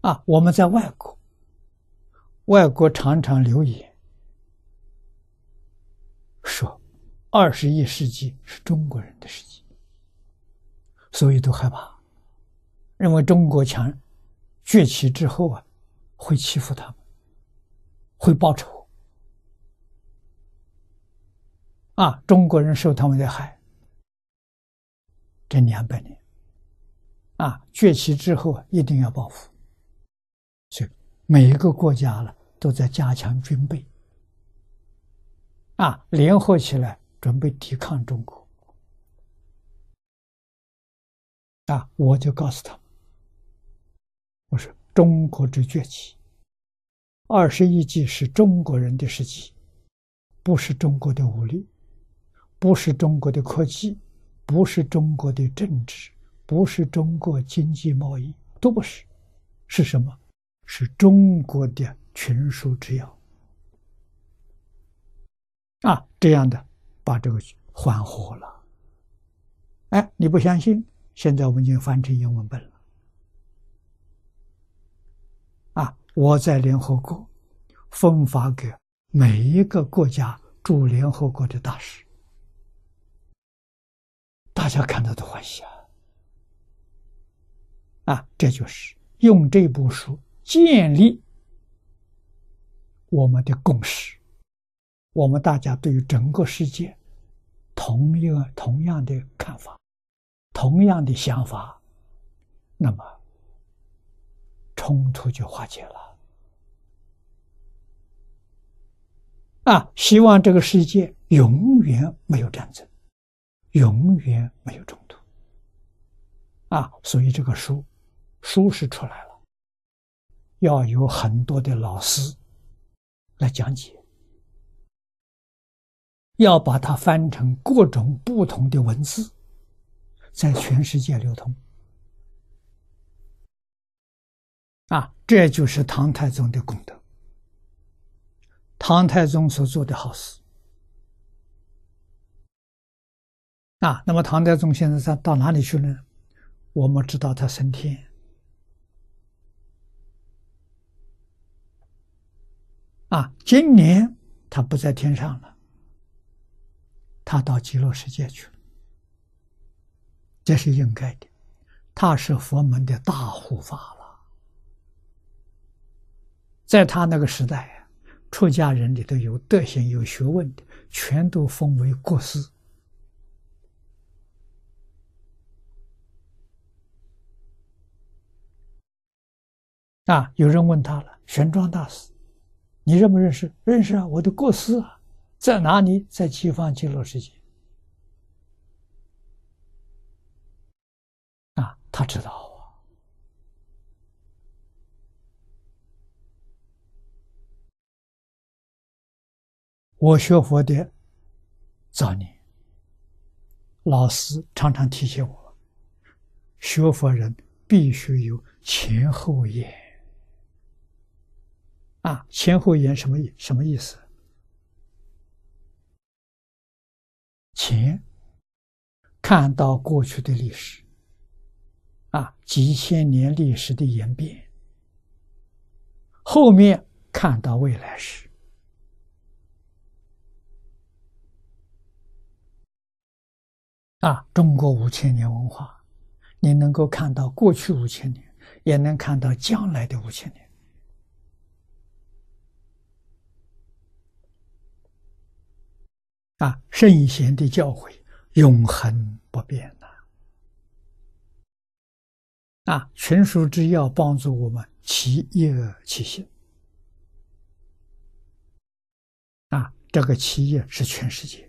啊，我们在外国，外国常常留言说，二十一世纪是中国人的世纪，所以都害怕，认为中国强崛起之后啊，会欺负他们，会报仇，啊，中国人受他们的害，这两百年，啊，崛起之后啊，一定要报复。每一个国家呢都在加强军备，啊，联合起来准备抵抗中国。啊，我就告诉他们，我说中国之崛起，二十一纪是中国人的世纪，不是中国的武力，不是中国的科技，不是中国的政治，不是中国经济贸易，都不是，是什么？是中国的群书之要啊，这样的把这个缓和了。哎，你不相信？现在我们已经翻成英文本了。啊，我在联合国分发给每一个国家驻联合国的大使，大家看到都欢喜啊！啊，这就是用这部书。建立我们的共识，我们大家对于整个世界同一个同样的看法，同样的想法，那么冲突就化解了。啊，希望这个世界永远没有战争，永远没有冲突。啊，所以这个书，书是出来了。要有很多的老师来讲解，要把它翻成各种不同的文字，在全世界流通。啊，这就是唐太宗的功德，唐太宗所做的好事。啊，那么唐太宗现在在到哪里去呢？我们知道他升天。啊，今年他不在天上了，他到极乐世界去了，这是应该的。他是佛门的大护法了，在他那个时代，出家人里头有德行、有学问的，全都封为国师。啊，有人问他了，玄奘大师。你认不认识？认识啊！我的过失啊，在哪里？在西方极乐世界啊！他知道啊。我学佛的早年，老师常常提醒我，学佛人必须有前后眼。啊，前后言什么意什么意思？前看到过去的历史，啊，几千年历史的演变；后面看到未来时，啊，中国五千年文化，你能够看到过去五千年，也能看到将来的五千年。啊，圣贤的教诲永恒不变呐！啊，群书之要帮助我们齐业齐心。啊，这个企业是全世界。